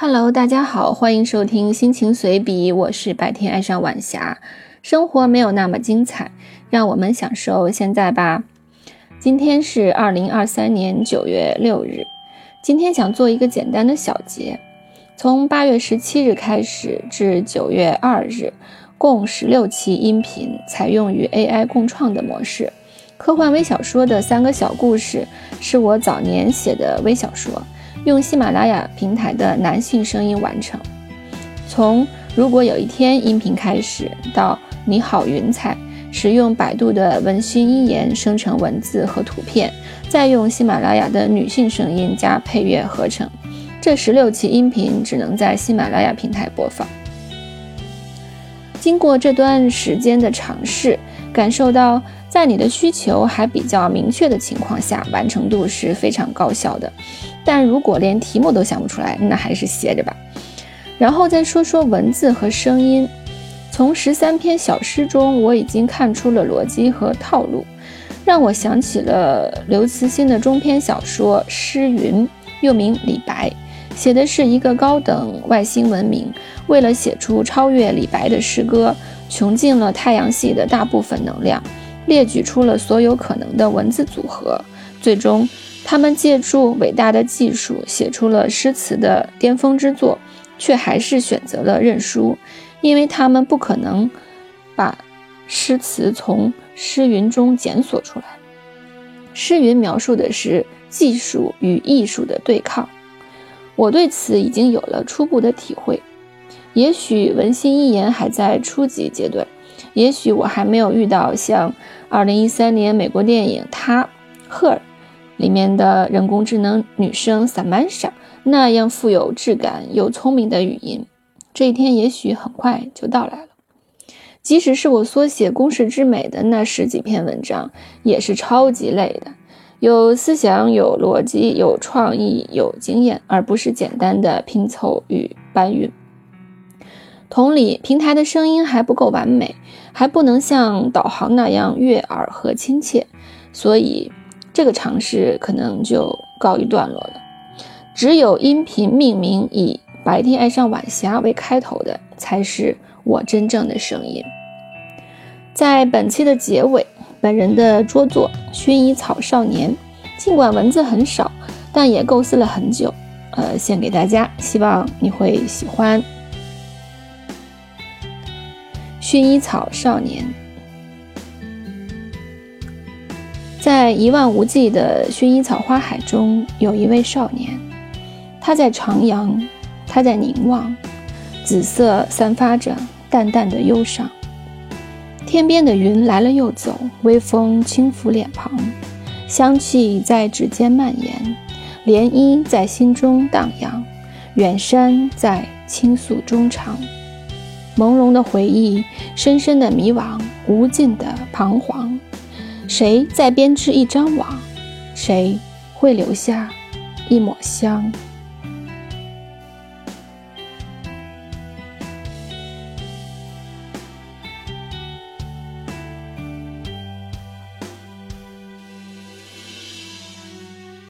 Hello，大家好，欢迎收听心情随笔，我是白天爱上晚霞。生活没有那么精彩，让我们享受现在吧。今天是二零二三年九月六日，今天想做一个简单的小结。从八月十七日开始至九月二日，共十六期音频，采用与 AI 共创的模式。科幻微小说的三个小故事是我早年写的微小说。用喜马拉雅平台的男性声音完成。从如果有一天音频开始到你好云彩，使用百度的文心一言生成文字和图片，再用喜马拉雅的女性声音加配乐合成。这十六期音频只能在喜马拉雅平台播放。经过这段时间的尝试，感受到在你的需求还比较明确的情况下，完成度是非常高效的。但如果连题目都想不出来，那还是歇着吧。然后再说说文字和声音。从十三篇小诗中，我已经看出了逻辑和套路，让我想起了刘慈欣的中篇小说《诗云》，又名《李白》，写的是一个高等外星文明，为了写出超越李白的诗歌，穷尽了太阳系的大部分能量，列举出了所有可能的文字组合，最终。他们借助伟大的技术写出了诗词的巅峰之作，却还是选择了认输，因为他们不可能把诗词从诗云中检索出来。诗云描述的是技术与艺术的对抗，我对此已经有了初步的体会。也许文心一言还在初级阶段，也许我还没有遇到像2013年美国电影《他》赫尔。里面的人工智能女生 Samantha 那样富有质感又聪明的语音，这一天也许很快就到来了。即使是我缩写公式之美的那十几篇文章，也是超级累的，有思想、有逻辑、有创意、有经验，而不是简单的拼凑与搬运。同理，平台的声音还不够完美，还不能像导航那样悦耳和亲切，所以。这个尝试可能就告一段落了。只有音频命名以“白天爱上晚霞”为开头的，才是我真正的声音。在本期的结尾，本人的拙作《薰衣草少年》，尽管文字很少，但也构思了很久，呃，献给大家，希望你会喜欢《薰衣草少年》。在一望无际的薰衣草花海中，有一位少年，他在徜徉，他在凝望，紫色散发着淡淡的忧伤。天边的云来了又走，微风轻拂脸庞，香气在指尖蔓延，涟漪在心中荡漾，远山在倾诉衷肠，朦胧的回忆，深深的迷惘，无尽的彷徨。谁在编织一张网？谁会留下一抹香？